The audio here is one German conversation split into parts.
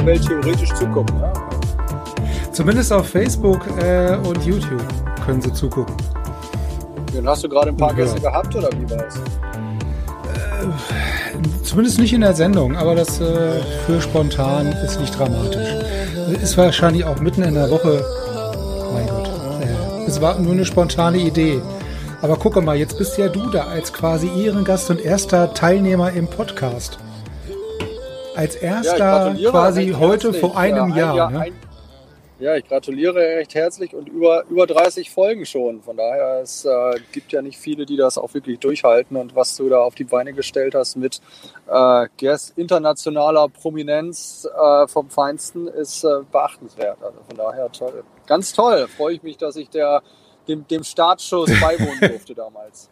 Ganze Welt theoretisch zugucken. Ja? Zumindest auf Facebook äh, und YouTube können Sie zugucken. Und hast du gerade ein paar Ja. Gäste gehabt oder wie war es? Zumindest nicht in der Sendung, aber das äh, für spontan ist nicht dramatisch. Ist wahrscheinlich auch mitten in der Woche. Mein Gott. Äh, es war nur eine spontane Idee. Aber gucke mal, jetzt bist ja du da als quasi Ehrengast und erster Teilnehmer im Podcast. Als erster gratuliere quasi heute herzlich. vor einem Ja, ein Jahr. ne? ein, ja, ich gratuliere recht herzlich und über, über 30 Folgen schon. Von daher, es äh, gibt ja nicht viele, die das auch wirklich durchhalten. Und was du da auf die Beine gestellt hast mit äh, internationaler Prominenz äh, vom Feinsten, ist äh, beachtenswert. Also von daher toll. Ganz toll. Freue ich mich, dass ich der, dem, dem Startschuss beiwohnen durfte damals.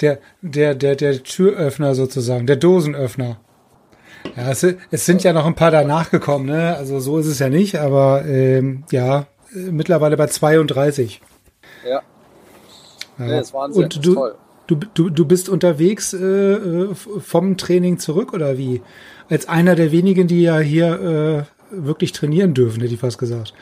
Der, der, der, der Türöffner sozusagen, der Dosenöffner. Ja, es, es sind ja noch ein paar danach gekommen, ne? Also so ist es ja nicht, aber ähm, ja, äh, mittlerweile bei 32. Ja, Ja. nee, das ist Wahnsinn. Und du, toll. du, du, du bist unterwegs äh, äh, vom Training zurück oder wie? Als einer der wenigen, die ja hier äh, wirklich trainieren dürfen, hätte ich fast gesagt.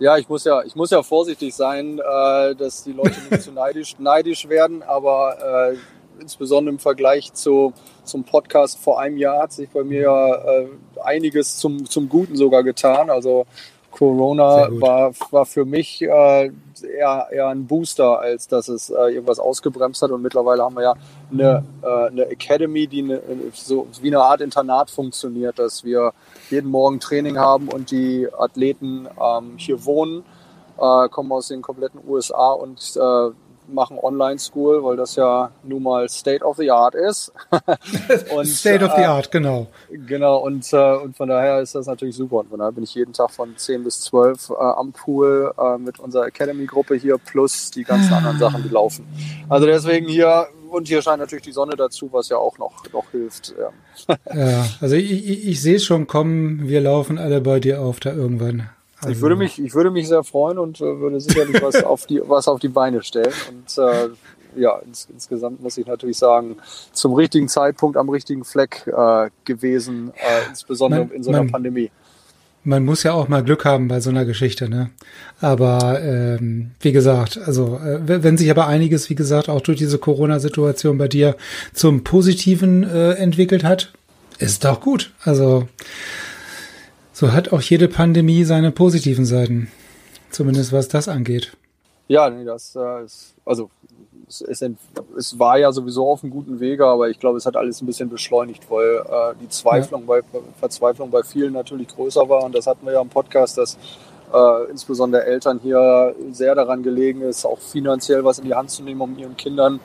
Ja, ich muss ja, ich muss ja vorsichtig sein, äh, dass die Leute nicht zu neidisch, neidisch werden, aber äh, insbesondere im Vergleich zu, zum Podcast vor einem Jahr hat sich bei mir äh, einiges zum, zum Guten sogar getan. Also Corona war, war für mich äh, eher, eher ein Booster, als dass es äh, irgendwas ausgebremst hat. Und mittlerweile haben wir ja eine, äh, eine Academy, die eine, so wie eine Art Internat funktioniert, dass wir jeden Morgen Training haben und die Athleten ähm, hier wohnen, äh, kommen aus den kompletten USA und äh, machen Online-School, weil das ja nun mal State of the Art ist. und, State of the äh, Art, genau. Genau, und, äh, und von daher ist das natürlich super. Und von daher bin ich jeden Tag von 10 bis 12 äh, am Pool äh, mit unserer Academy-Gruppe hier plus die ganzen anderen Sachen, die laufen. Also deswegen hier, und hier scheint natürlich die Sonne dazu, was ja auch noch, noch hilft. Ja. Ja, also ich, ich, ich sehe es schon kommen, wir laufen alle bei dir auf da irgendwann. Also, Ich würde mich, ich würde mich sehr freuen und äh, würde sicherlich was auf die, was auf die Beine stellen. Und äh, ja, ins, insgesamt muss ich natürlich sagen, zum richtigen Zeitpunkt am richtigen Fleck äh, gewesen, äh, insbesondere Man- in so einer man- Pandemie. Man muss ja auch mal Glück haben bei so einer Geschichte, ne? Aber ähm, wie gesagt, also äh, wenn sich aber einiges, wie gesagt, auch durch diese Corona-Situation bei dir zum Positiven äh, entwickelt hat, ist doch gut. Also so hat auch jede Pandemie seine positiven Seiten, zumindest was das angeht. Ja, nee, das äh, ist, also es, es, es war ja sowieso auf einem guten Wege, aber ich glaube, es hat alles ein bisschen beschleunigt, weil äh, die Zweiflung bei Verzweiflung bei vielen natürlich größer war und das hatten wir ja im Podcast, dass äh, insbesondere Eltern hier sehr daran gelegen ist, auch finanziell was in die Hand zu nehmen, um ihren Kindern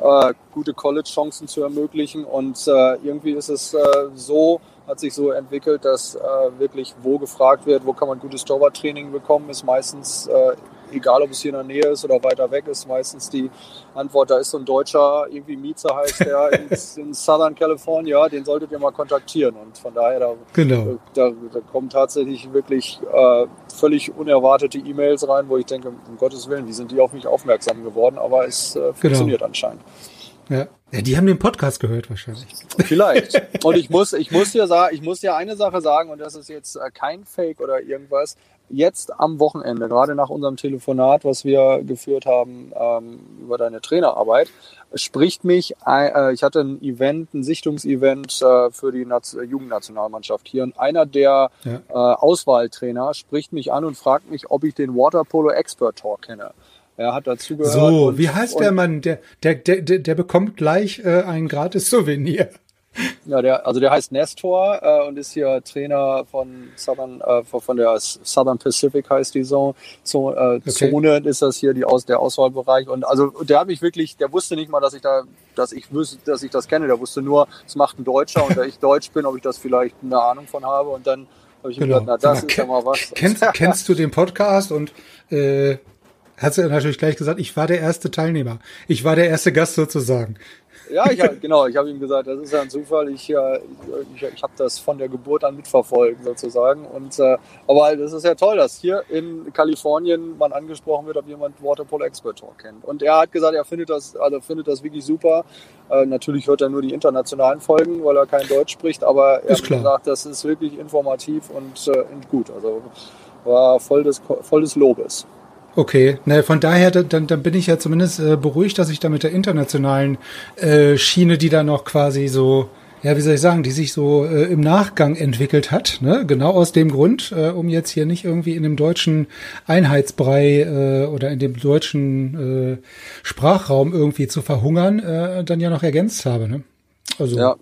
äh, gute College-Chancen zu ermöglichen. Und äh, irgendwie ist es äh, so, hat sich so entwickelt, dass äh, wirklich, wo gefragt wird, wo kann man gutes Torwarttraining bekommen, ist meistens, äh, egal ob es hier in der Nähe ist oder weiter weg, ist meistens die Antwort, da ist so ein Deutscher, irgendwie Mieze heißt der, in, in Southern California, den solltet ihr mal kontaktieren. Und von daher, da Genau. da, da kommen tatsächlich wirklich äh, völlig unerwartete E-Mails rein, wo ich denke, um Gottes Willen, wie sind die auf mich aufmerksam geworden? Aber es äh, funktioniert anscheinend. Ja. ja, die haben den Podcast gehört wahrscheinlich. Vielleicht. Und ich muss, ich muss dir sagen, ich muss dir eine Sache sagen, und das ist jetzt äh, kein Fake oder irgendwas. Jetzt am Wochenende, gerade nach unserem Telefonat, was wir geführt haben ähm, über deine Trainerarbeit, spricht mich, äh, ich hatte ein Event, ein Sichtungsevent äh, für die Naz Jugendnationalmannschaft hier und einer der Ja. äh, Auswahltrainer spricht mich an und fragt mich, ob ich den Waterpolo Expert Talk kenne. Er hat dazu gehört. So, wie heißt der Mann? Der, der, der, der der bekommt gleich äh, ein gratis Souvenir. Ja, der, also der heißt Nestor äh, und ist hier Trainer von Southern, äh, von der Southern Pacific heißt die Zone. So, äh, okay. Zone ist das hier die Aus, der Auswahlbereich. Und also der hat mich wirklich, der wusste nicht mal, dass ich da, dass ich wüsste, dass ich das kenne. Der wusste nur, es macht ein Deutscher und da ich Deutsch bin, ob ich das vielleicht eine Ahnung von habe. Und dann habe ich genau. gedacht, na das genau. ist ja mal was. Kennst, kennst du den Podcast und äh, hat er natürlich gleich gesagt, ich war der erste Teilnehmer. Ich war der erste Gast sozusagen. Ja, ich, genau. Ich habe ihm gesagt, das ist ja ein Zufall. Ich, äh, ich, ich habe das von der Geburt an mitverfolgt sozusagen. Und äh, aber das ist ja toll, dass hier in Kalifornien man angesprochen wird, ob jemand Waterpolo Expert Talk kennt. Und er hat gesagt, er findet das, also findet das wirklich super. Äh, natürlich hört er nur die internationalen Folgen, weil er kein Deutsch spricht. Aber er ist hat klar. gesagt, das ist wirklich informativ und, äh, und gut. Also war voll des, voll des Lobes. Okay, na, von daher, dann, dann bin ich ja zumindest äh, beruhigt, dass ich da mit der internationalen äh, Schiene, die da noch quasi so, ja, wie soll ich sagen, die sich so äh, im Nachgang entwickelt hat, ne? genau aus dem Grund, äh, um jetzt hier nicht irgendwie in dem deutschen Einheitsbrei äh, oder in dem deutschen äh, Sprachraum irgendwie zu verhungern, äh, dann ja noch ergänzt habe. Ne? Also, ja,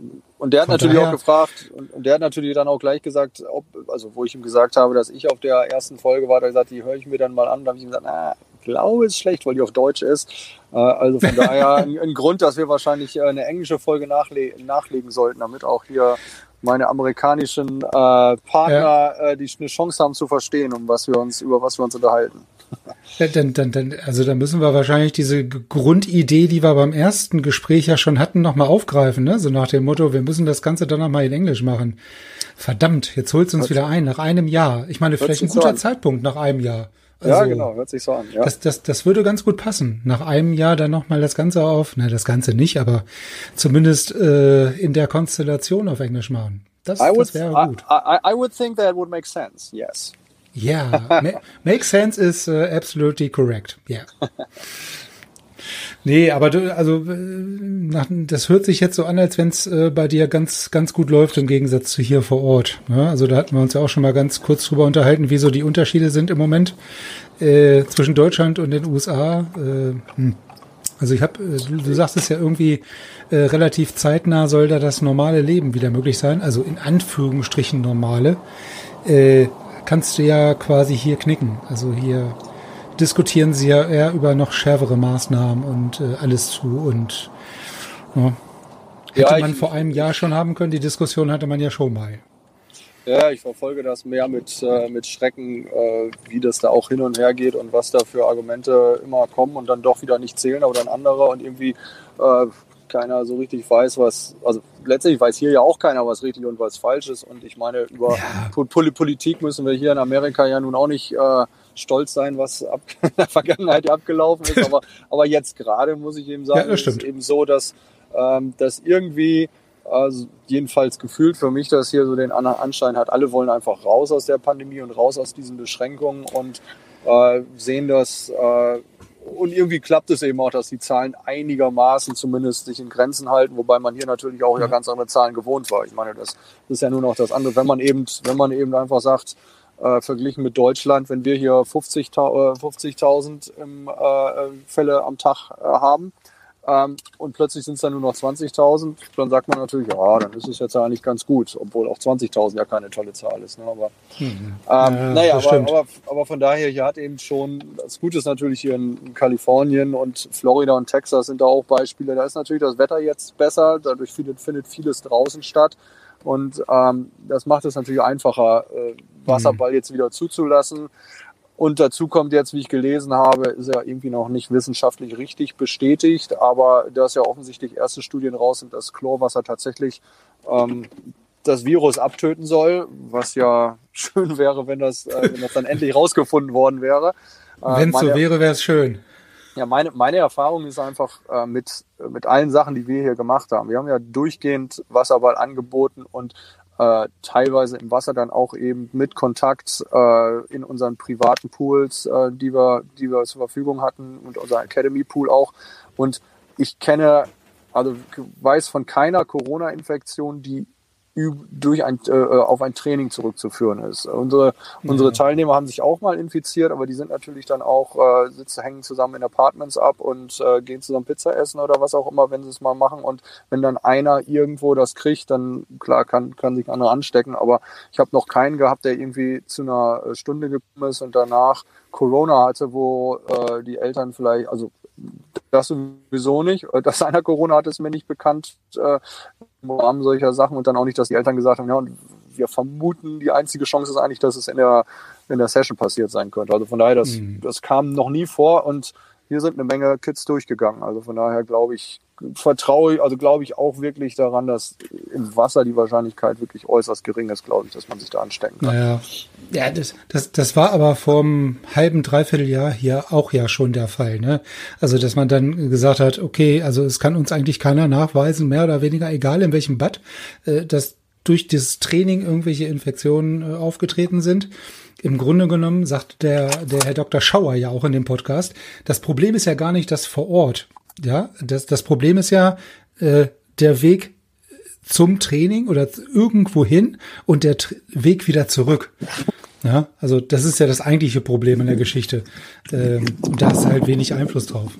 und der hat natürlich daher, auch gefragt, und, der hat natürlich dann auch gleich gesagt, ob, also wo ich ihm gesagt habe, dass ich auf der ersten Folge war, da gesagt, die höre ich mir dann mal an. Da habe ich ihm gesagt, na, ich glaube, es ist schlecht, weil die auf Deutsch ist. Äh, also von daher ein, ein, Grund, dass wir wahrscheinlich eine englische Folge nachle nachlegen sollten, damit auch hier meine amerikanischen äh, Partner ja. äh, die eine Chance haben zu verstehen, um was wir uns, über was wir uns unterhalten. Dann, dann, dann, also dann müssen wir wahrscheinlich diese Grundidee, die wir beim ersten Gespräch ja schon hatten, nochmal aufgreifen, ne? So nach dem Motto, wir müssen das Ganze dann nochmal in Englisch machen. Verdammt, jetzt holst du uns wieder ein, nach einem Jahr. Ich meine, vielleicht ein guter so Zeitpunkt nach einem Jahr. Also, ja, genau, hört sich so an. Ja. Das, das, das würde ganz gut passen. Nach einem Jahr dann nochmal das Ganze auf, na, das Ganze nicht, aber zumindest äh, in der Konstellation auf Englisch machen. Das, das wäre gut. I, I, I would think that would make sense, yes. Yeah, ma makes sense is uh, absolutely correct. Yeah. Nee, aber du, also nach, das hört sich jetzt so an, als wenn es äh, bei dir ganz, ganz gut läuft im Gegensatz zu hier vor Ort. Ja, also da hatten wir uns ja auch schon mal ganz kurz drüber unterhalten, wie so die Unterschiede sind im Moment äh, zwischen Deutschland und den USA. Äh, hm. Also ich habe, äh, du, du sagst es ja irgendwie äh, relativ zeitnah soll da das normale Leben wieder möglich sein, also in Anführungsstrichen normale. Kannst du ja quasi hier knicken. Also hier diskutieren sie ja eher über noch schärfere Maßnahmen und äh, alles zu und ja. hätte ja, man vor einem Jahr schon haben können. Die Diskussion hatte man ja schon mal. Ja, ich verfolge das mehr mit, äh, mit Schrecken, äh, wie das da auch hin und her geht und was da für Argumente immer kommen und dann doch wieder nicht zählen, aber dann andere und irgendwie äh, keiner so richtig weiß, was, also letztlich weiß hier ja auch keiner, was richtig und was falsch ist. Und ich meine, über ja. Politik müssen wir hier in Amerika ja nun auch nicht äh, stolz sein, was ab, in der Vergangenheit abgelaufen ist. Aber, aber jetzt gerade muss ich eben sagen, ja, ist eben so, dass, ähm, dass irgendwie, also jedenfalls gefühlt für mich, dass hier so den Anschein hat, alle wollen einfach raus aus der Pandemie und raus aus diesen Beschränkungen und äh, sehen das äh, und irgendwie klappt es eben auch, dass die Zahlen einigermaßen zumindest sich in Grenzen halten, wobei man hier natürlich auch ja ganz andere Zahlen gewohnt war. Ich meine, das, ist ja nur noch das andere. Wenn man eben, wenn man eben einfach sagt, äh, verglichen mit Deutschland, wenn wir hier 50.000 50 äh, Fälle am Tag äh, haben, ähm, und plötzlich sind es dann nur noch 20.000, dann sagt man natürlich, ja, dann ist es jetzt eigentlich ganz gut, obwohl auch 20.000 ja keine tolle Zahl ist. Ne? Aber, mhm. ähm, ja, naja, aber, aber, aber, von daher, hier hat eben schon, das Gute ist natürlich hier in, Kalifornien und Florida und Texas sind da auch Beispiele. Da ist natürlich das Wetter jetzt besser, dadurch findet, findet vieles draußen statt. Und ähm, das macht es natürlich einfacher, äh, Wasserball mhm. jetzt wieder zuzulassen. Und dazu kommt jetzt, wie ich gelesen habe, ist ja irgendwie noch nicht wissenschaftlich richtig bestätigt, aber da ist ja offensichtlich erste Studien raus sind, dass Chlorwasser tatsächlich ähm, das Virus abtöten soll, was ja schön wäre, wenn das, äh, wenn das dann endlich rausgefunden worden wäre. Äh, wenn es so wäre, wäre es schön. Ja, meine, meine Erfahrung ist einfach äh, mit, mit allen Sachen, die wir hier gemacht haben. Wir haben ja durchgehend Wasserball angeboten und äh, teilweise im Wasser dann auch eben mit Kontakt äh, in unseren privaten Pools, äh, die, wir, die wir zur Verfügung hatten und unser Academy Pool auch. Und ich kenne, also weiß von keiner Corona-Infektion, die durch ein, äh, auf ein Training zurückzuführen ist. Unsere, ja. unsere Teilnehmer haben sich auch mal infiziert, aber die sind natürlich dann auch, äh, sitzen, hängen zusammen in Apartments ab und äh, gehen zusammen Pizza essen oder was auch immer, wenn sie es mal machen. Und wenn dann einer irgendwo das kriegt, dann klar kann, kann sich andere anstecken. Aber ich habe noch keinen gehabt, der irgendwie zu einer Stunde gekommen ist und danach Corona hatte, wo äh, die Eltern vielleicht, also das sowieso nicht. Dass einer Corona hat, ist mir nicht bekannt äh, im Rahmen solcher Sachen und dann auch nicht, dass die Eltern gesagt haben, ja, und wir vermuten, die einzige Chance ist eigentlich, dass es in der, in der Session passiert sein könnte. Also von daher, das, mhm. das kam noch nie vor und hier sind eine Menge Kids durchgegangen. Also von daher glaube ich, vertraue ich, also glaube ich auch wirklich daran, dass im Wasser die Wahrscheinlichkeit wirklich äußerst gering ist, glaube ich, dass man sich da anstecken kann. Naja. Ja, das, das, das war aber vor einem halben, dreiviertel Jahr hier auch ja schon der Fall, ne? Also, dass man dann gesagt hat, okay, also es kann uns eigentlich keiner nachweisen, mehr oder weniger, egal in welchem Bad, äh, dass durch das Training irgendwelche Infektionen äh, aufgetreten sind. Im Grunde genommen sagt der, der Herr Dr. Schauer ja auch in dem Podcast, das Problem ist ja gar nicht das vor Ort. Ja, das, das Problem ist ja äh, der Weg zum Training oder irgendwo hin und der T Weg wieder zurück. Ja, also das ist ja das eigentliche Problem in der Geschichte. Ähm, da ist halt wenig Einfluss drauf.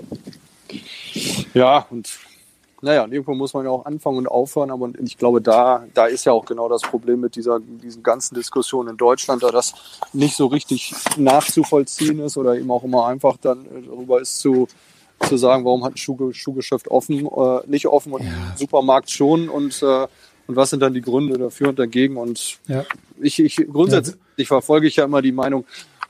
Ja, und naja, irgendwo muss man ja auch anfangen und aufhören, aber ich glaube, da, da ist ja auch genau das Problem mit dieser, diesen ganzen Diskussionen in Deutschland, da das nicht so richtig nachzuvollziehen ist oder eben auch immer einfach dann darüber ist zu, zu sagen, warum hat ein Schuh, Schuhgeschäft offen, äh, nicht offen und ja. ein Supermarkt schon und, äh, und was sind dann die Gründe dafür und dagegen und ja. ich, ich grundsätzlich ja. verfolge ich ja immer die Meinung,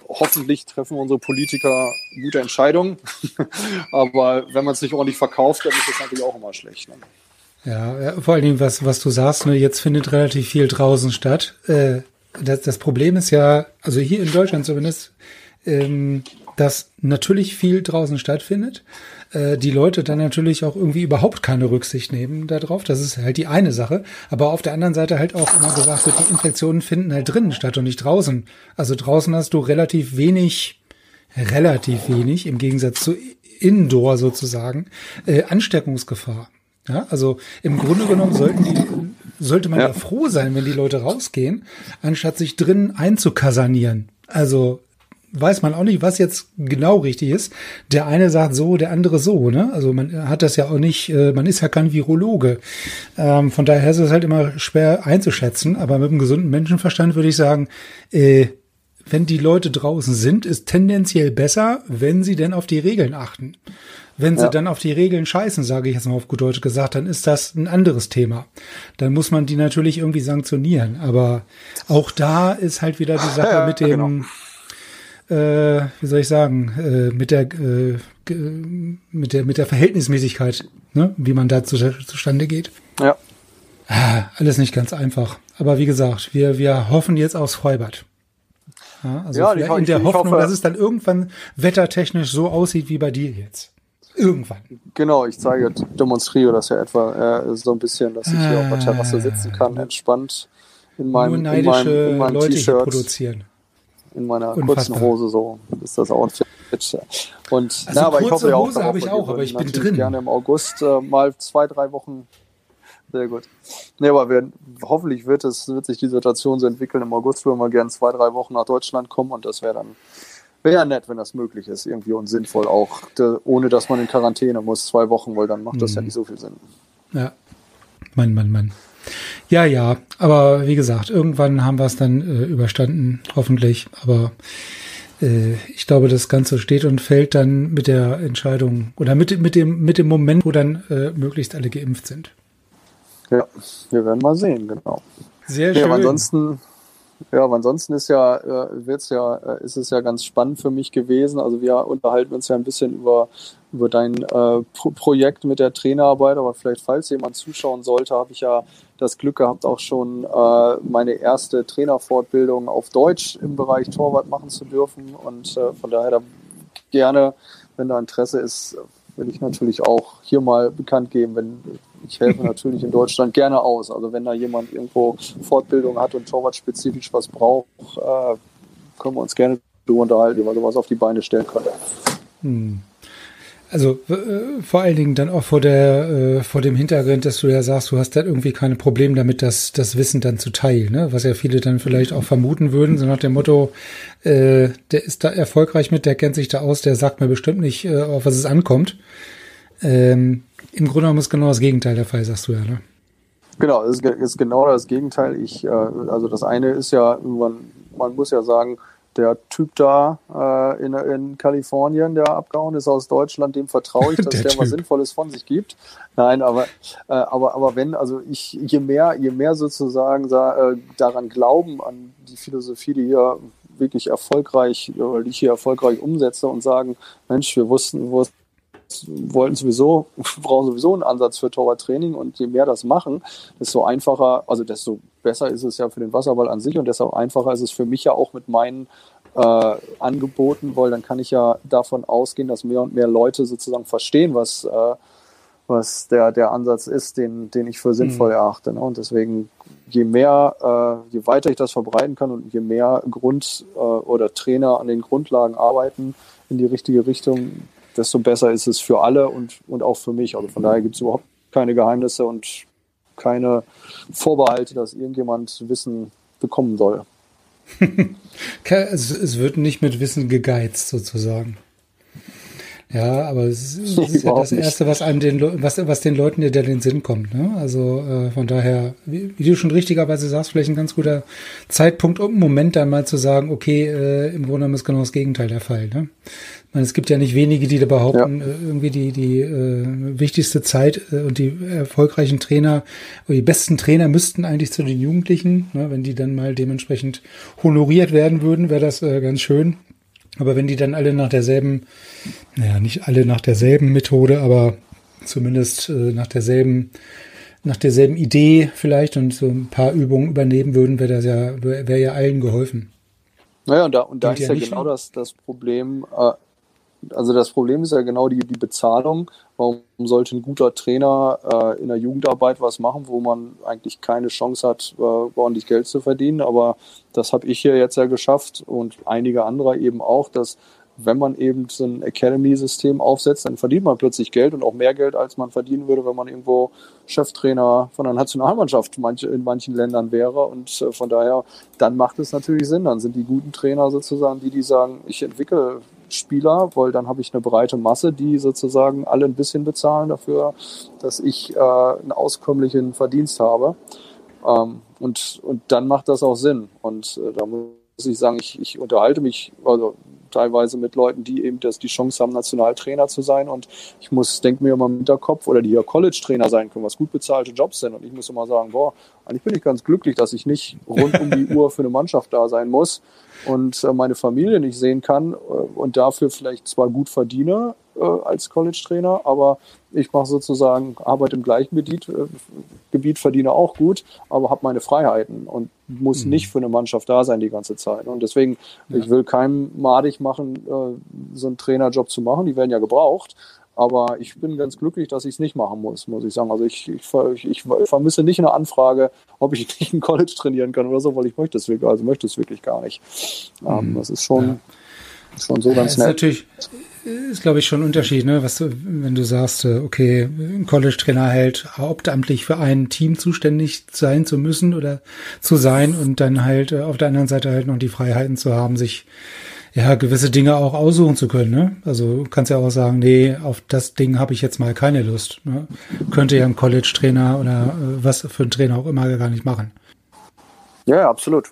hoffentlich treffen unsere Politiker gute Entscheidungen. Aber wenn man es nicht ordentlich verkauft, dann ist das natürlich auch immer schlecht. Ne? Ja, ja, vor allen Dingen, was, was du sagst, ne, jetzt findet relativ viel draußen statt. Äh, das, das Problem ist ja, also hier in Deutschland zumindest, ähm, dass natürlich viel draußen stattfindet, äh, die Leute dann natürlich auch irgendwie überhaupt keine Rücksicht nehmen darauf. Das ist halt die eine Sache. Aber auf der anderen Seite halt auch immer gesagt wird, die Infektionen finden halt drinnen statt und nicht draußen. Also draußen hast du relativ wenig, relativ wenig im Gegensatz zu Indoor sozusagen, äh, Ansteckungsgefahr. Ja, also im Grunde genommen sollten die, sollte man ja. ja froh sein, wenn die Leute rausgehen, anstatt sich drinnen einzukasanieren. Also weiß man auch nicht, was jetzt genau richtig ist. Der eine sagt so, der andere so, ne? Also man hat das ja auch nicht, äh, man ist ja kein Virologe. Ähm, von daher ist es halt immer schwer einzuschätzen, aber mit einem gesunden Menschenverstand würde ich sagen, äh, wenn die Leute draußen sind, ist tendenziell besser, wenn sie denn auf die Regeln achten. Wenn sie ja. dann auf die Regeln scheißen, sage ich jetzt mal auf gut Deutsch gesagt, dann ist das ein anderes Thema. Dann muss man die natürlich irgendwie sanktionieren. Aber auch da ist halt wieder die Sache ja, mit dem, genau äh, wie soll ich sagen, äh, mit der äh, mit der mit der Verhältnismäßigkeit, ne, wie man da zu, zustande geht. Ja. Ah, alles nicht ganz einfach. Aber wie gesagt, wir wir hoffen jetzt aufs Freibad. Ja, also ja, ich, in der ich, Hoffnung, hoffe, dass es dann irgendwann wettertechnisch so aussieht wie bei dir jetzt. Irgendwann. Genau, ich zeige, demonstriere das ja etwa äh, so ein bisschen, dass ich hier auf der Terrasse sitzen kann, entspannt in meinem, Nur in meinem, in meinem T-Shirt. produzieren in meiner Unfassbar. kurzen Hose so ist das Outfit. Und also na, aber ich hoffe ja auch, Hose habe ich auch, aber ich bin drin. Gerne im August äh, mal zwei, drei Wochen. Sehr gut. Nee, aber wir, hoffentlich wird es, wird sich die Situation so entwickeln. Im August würden wir gerne zwei, drei Wochen nach Deutschland kommen und das wäre dann wäre ja nett, wenn das möglich ist, irgendwie und sinnvoll auch, ohne dass man in Quarantäne muss, zwei Wochen, weil dann macht das mhm. ja nicht so viel Sinn. Ja. Mann, Mann, Mann. Ja, ja, aber wie gesagt, irgendwann haben wir es dann äh, überstanden, hoffentlich. Aber äh, ich glaube, das Ganze steht und fällt dann mit der Entscheidung oder mit, mit, dem, mit dem Moment, wo dann äh, möglichst alle geimpft sind. Ja, wir werden mal sehen, genau. Sehr ja, schön. ansonsten ja, aber ansonsten ist ja, äh, wird's ja, äh, ist es ja ganz spannend für mich gewesen. Also wir unterhalten uns ja ein bisschen über, über dein äh, Pro Projekt mit der Trainerarbeit, aber vielleicht, falls jemand zuschauen sollte, habe ich ja das Glück gehabt, auch schon äh, meine erste Trainerfortbildung auf Deutsch im Bereich Torwart machen zu dürfen. Und äh, von daher da gerne, wenn da Interesse ist, will ich natürlich auch hier mal bekannt geben, wenn ich helfe natürlich in Deutschland gerne aus. Also wenn da jemand irgendwo Fortbildung hat und torwartspezifisch was braucht, äh, können wir uns gerne darüber unterhalten, wie wir sowas auf die Beine stellen können. Hm. Also äh, vor allen Dingen dann auch vor der äh, vor dem Hintergrund, dass du ja sagst, du hast da irgendwie keine Probleme damit, das das Wissen dann zu teilen, ne? Was ja viele dann vielleicht auch vermuten würden, so nach dem Motto, äh, der ist da erfolgreich mit, der kennt sich da aus, der sagt mir bestimmt nicht, äh, auf was es ankommt. Ähm, Im Grunde genommen ist genau das Gegenteil der Fall, sagst du ja, ne? Genau, es ist genau das Gegenteil. Ich, äh, also das eine ist ja, man, man muss ja sagen, der Typ da äh, in, in Kalifornien, der abgehauen ist aus Deutschland, dem vertraue ich, dass der, der was Sinnvolles von sich gibt. Nein, aber, äh, aber, aber wenn, also ich, je mehr, je mehr sozusagen äh, daran glauben, an die Philosophie, die hier wirklich erfolgreich, oder die ich hier erfolgreich umsetze und sagen, Mensch, wir wussten, wo wollten sowieso, brauchen sowieso einen Ansatz für Torwarttraining und je mehr das machen, desto einfacher, also desto besser ist es ja für den Wasserball an sich und desto einfacher ist es für mich ja auch mit meinen äh, Angeboten, weil dann kann ich ja davon ausgehen, dass mehr und mehr Leute sozusagen verstehen, was, äh, was der, der Ansatz ist, den, den ich für sinnvoll mhm. erachte. Ne? Und deswegen, je mehr, äh, je weiter ich das verbreiten kann und je mehr Grund- äh, oder Trainer an den Grundlagen arbeiten in die richtige Richtung, desto besser ist es für alle und, und auch für mich. Also von daher gibt es überhaupt keine Geheimnisse und keine Vorbehalte, dass irgendjemand Wissen bekommen soll. es, es wird nicht mit Wissen gegeizt, sozusagen. Ja, aber es ist, es ist ja das Erste, was einem den, was, was den Leuten ja in den Sinn kommt. Ne? Also äh, von daher, wie, wie, du schon richtigerweise sagst, vielleicht ein ganz guter Zeitpunkt, um einen Moment dann mal zu sagen, okay, äh, im Grunde genommen ist genau das Gegenteil der Fall. Ne? meine, es gibt ja nicht wenige, die da behaupten, ja. Äh, irgendwie die, die äh, wichtigste Zeit äh, und die erfolgreichen Trainer oder die besten Trainer müssten eigentlich zu den Jugendlichen, ne, wenn die dann mal dementsprechend honoriert werden würden, wäre das äh, ganz schön. Aber wenn die dann alle nach derselben, naja, nicht alle nach derselben Methode, aber zumindest äh, nach derselben nach derselben Idee vielleicht und so ein paar Übungen übernehmen würden, wäre das ja, wäre ja allen geholfen. Naja, und da, und da ist ja, ja genau das, das Problem, äh, also das Problem ist ja genau die, die Bezahlung. Warum sollte ein guter Trainer äh, in der Jugendarbeit was machen, wo man eigentlich keine Chance hat, äh, ordentlich Geld zu verdienen? Aber das habe ich hier jetzt ja geschafft und einige andere eben auch, dass wenn man eben so ein Academy-System aufsetzt, dann verdient man plötzlich Geld und auch mehr Geld, als man verdienen würde, wenn man irgendwo Cheftrainer von einer Nationalmannschaft in manchen Ländern wäre. Und äh, von daher, dann macht es natürlich Sinn. Dann sind die guten Trainer sozusagen die, die sagen, ich entwickle Spieler, weil dann habe ich eine breite Masse, die sozusagen alle ein bisschen bezahlen dafür, dass ich äh, einen auskömmlichen Verdienst habe. Ähm, und, und dann macht das auch Sinn. Und äh, da muss ich sagen, ich, ich unterhalte mich also teilweise mit Leuten, die eben das, die Chance haben, Nationaltrainer zu sein. Und ich muss, denke mir immer im Hinterkopf, oder die ja College-Trainer sein können, was gut bezahlte Jobs sind. Und ich muss immer sagen, boah, eigentlich bin ich ganz glücklich, dass ich nicht rund um die Uhr für eine Mannschaft da sein muss, und äh, meine Familie nicht sehen kann äh, und dafür vielleicht zwar gut verdiene äh, als College-Trainer, aber ich mache sozusagen Arbeit im gleichen Gebiet, Gebiet verdiene auch gut, aber habe meine Freiheiten und muss mhm. nicht für eine Mannschaft da sein die ganze Zeit. Und deswegen, ja. ich will keinem madig machen, so einen Trainerjob zu machen. Die werden ja gebraucht. Aber ich bin ganz glücklich, dass ich es nicht machen muss, muss ich sagen. Also ich, ich, ich, ich, vermisse nicht eine Anfrage, ob ich nicht ein College trainieren kann oder so, weil ich möchte es wirklich, also möchte es wirklich gar nicht. Ähm, mhm. das ist schon, ja. schon so ganz nett. Ist natürlich, ist glaube ich schon ein Unterschied, ne? Was du, wenn du sagst, äh, okay, ein College-Trainer hält hauptamtlich für ein Team zuständig sein zu müssen oder zu sein und dann halt äh, auf der anderen Seite halt noch die Freiheiten zu haben, sich ja, gewisse Dinge auch aussuchen zu können. Ne? Also du kannst ja auch sagen, nee, auf das Ding habe ich jetzt mal keine Lust. Ne? Könnte ja ein College-Trainer oder äh, was für ein Trainer auch immer gar nicht machen. Ja, ja absolut.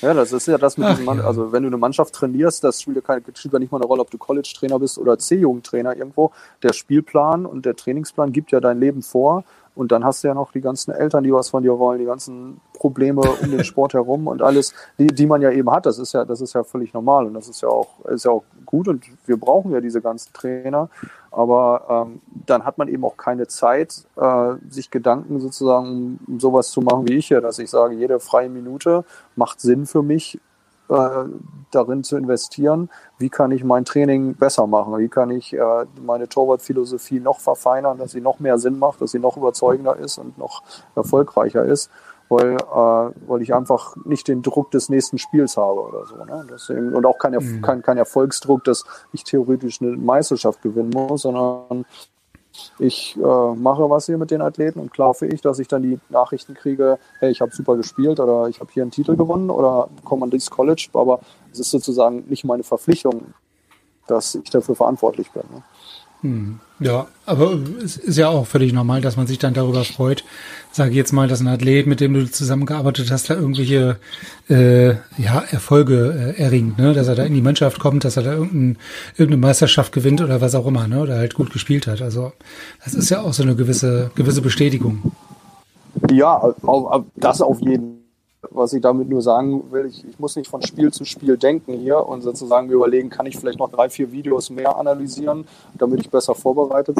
Ja, das ist ja das mit Ach, diesem Mann, ja. also wenn du eine Mannschaft trainierst, das spielt ja, keine, spielt ja nicht mal eine Rolle, ob du College-Trainer bist oder C-Jugendtrainer irgendwo. Der Spielplan und der Trainingsplan gibt ja dein Leben vor und dann hast du ja noch die ganzen Eltern, die was von dir wollen, die ganzen Probleme um den Sport herum und alles, die, die man ja eben hat. Das ist ja, das ist ja völlig normal und das ist ja auch, ist ja auch gut und wir brauchen ja diese ganzen Trainer. Aber ähm, dann hat man eben auch keine Zeit, äh, sich Gedanken sozusagen um sowas zu machen wie ich hier, dass ich sage, jede freie Minute macht Sinn für mich, darin zu investieren, wie kann ich mein Training besser machen, wie kann ich äh, meine Torwartphilosophie noch verfeinern, dass sie noch mehr Sinn macht, dass sie noch überzeugender ist und noch erfolgreicher ist. weil, äh, weil ich einfach nicht den Druck des nächsten Spiels habe oder so. Ne? Deswegen, und auch kein, mhm. kein, kein Erfolgsdruck, dass ich theoretisch eine Meisterschaft gewinnen muss, sondern ich äh, mache was hier mit den Athleten und klar hoffe ich, dass ich dann die Nachrichten kriege, hey, ich habe super gespielt oder ich habe hier einen Titel gewonnen oder komme an dieses College, aber es ist sozusagen nicht meine Verpflichtung, dass ich dafür verantwortlich bin. Ne? Hm. Ja, aber es ist ja auch völlig normal, dass man sich dann darüber freut. Sage jetzt mal, dass ein Athlet, mit dem du zusammengearbeitet hast, da irgendwelche äh, ja, Erfolge äh, erringt, ne? dass er da in die Mannschaft kommt, dass er da irgendein, irgendeine Meisterschaft gewinnt oder was auch immer, ne? oder halt gut gespielt hat. Also das ist ja auch so eine gewisse gewisse Bestätigung. Ja, das auf jeden Fall was ich damit nur sagen will, ich, ich, muss nicht von Spiel zu Spiel denken hier und sozusagen mir überlegen, kann ich vielleicht noch drei, vier Videos mehr analysieren, damit ich besser vorbereitet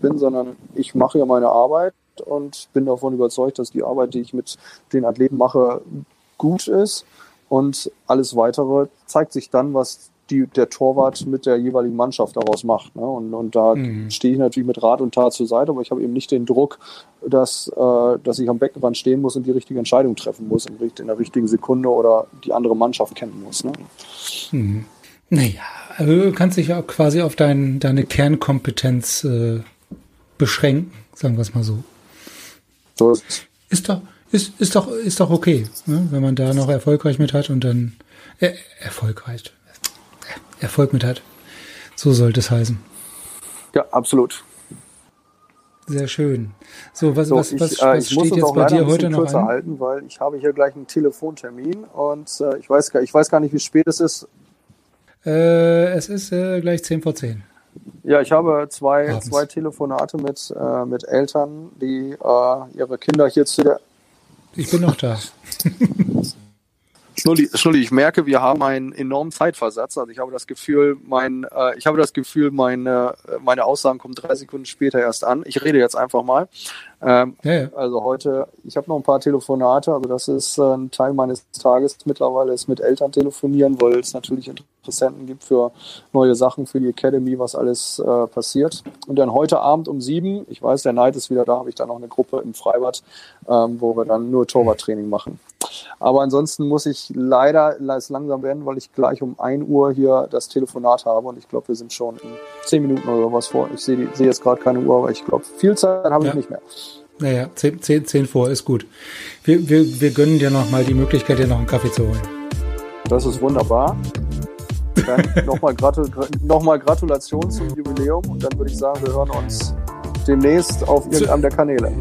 bin, sondern ich mache ja meine Arbeit und bin davon überzeugt, dass die Arbeit, die ich mit den Athleten mache, gut ist. Und alles weitere zeigt sich dann, was die der Torwart mit der jeweiligen Mannschaft daraus macht. Ne? Und, und da mhm. stehe ich natürlich mit Rat und Tat zur Seite, aber ich habe eben nicht den Druck, dass, äh, dass ich am Beckenrand stehen muss und die richtige Entscheidung treffen muss in, in der richtigen Sekunde oder die andere Mannschaft kennen muss. Ne? Mhm. Naja, also du kannst dich ja quasi auf dein, deine Kernkompetenz äh, beschränken, sagen wir es mal so. So ist. Ist doch, ist, ist doch, ist doch okay, ne? wenn man da noch erfolgreich mit hat und dann äh, erfolgreich, Erfolg mit hat. So sollte es heißen. Ja, absolut. Sehr schön. So, was, so, was, was, ich, äh, was steht jetzt bei dir heute noch an? halten, weil ich habe hier gleich einen Telefontermin und äh, ich, weiß, ich weiß gar nicht, wie spät es ist. Äh, es ist äh, gleich 10 vor 10. Ja, ich habe zwei, zwei Telefonate mit, äh, mit Eltern, die äh, ihre Kinder hier zu der... Ich bin noch da. Schnulli, Schnulli, ich merke, wir haben einen enormen Zeitversatz. Also ich habe das Gefühl, mein, äh, ich habe das Gefühl, meine, meine Aussagen kommen drei Sekunden später erst an. Ich rede jetzt einfach mal. Ähm, ja. Also heute, ich habe noch ein paar Telefonate, also das ist äh, ein Teil meines Tages mittlerweile, ist mit Eltern telefonieren, weil es natürlich Interessenten gibt für neue Sachen für die Academy, was alles äh, passiert. Und dann heute Abend um sieben, ich weiß, der Neid ist wieder da, habe ich da noch eine Gruppe im Freibad, ähm, wo wir dann nur Torwarttraining machen. Aber ansonsten muss ich leider langsam werden, weil ich gleich um ein Uhr hier das Telefonat habe und ich glaube, wir sind schon in zehn Minuten oder was vor. Ich sehe seh jetzt gerade keine Uhr, aber ich glaube, viel Zeit habe ich nicht mehr. Naja, 10, 10, 10 vor ist gut. Wir, wir, wir gönnen dir noch mal die Möglichkeit, dir noch einen Kaffee zu holen. Das ist wunderbar. Dann nochmal Gratul noch Gratulation zum Jubiläum und dann würde ich sagen, wir hören uns demnächst auf irgendeinem der Kanäle.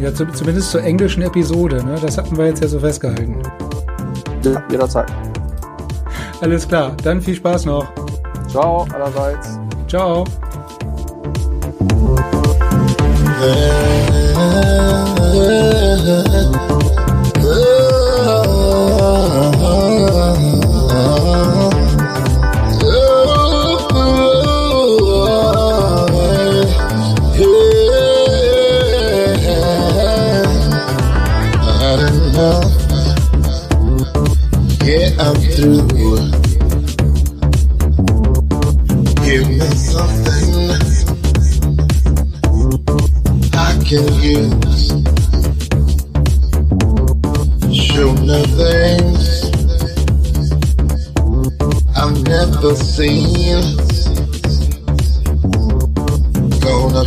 Ja, zu, zumindest zur englischen Episode, ne? Das hatten wir jetzt ja so festgehalten. Ja, jederzeit. Alles klar, dann viel Spaß noch. Ciao, allerseits. Ciao.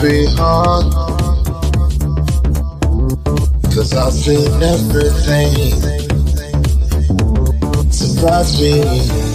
Be hard. Cause I've seen everything. Surprise me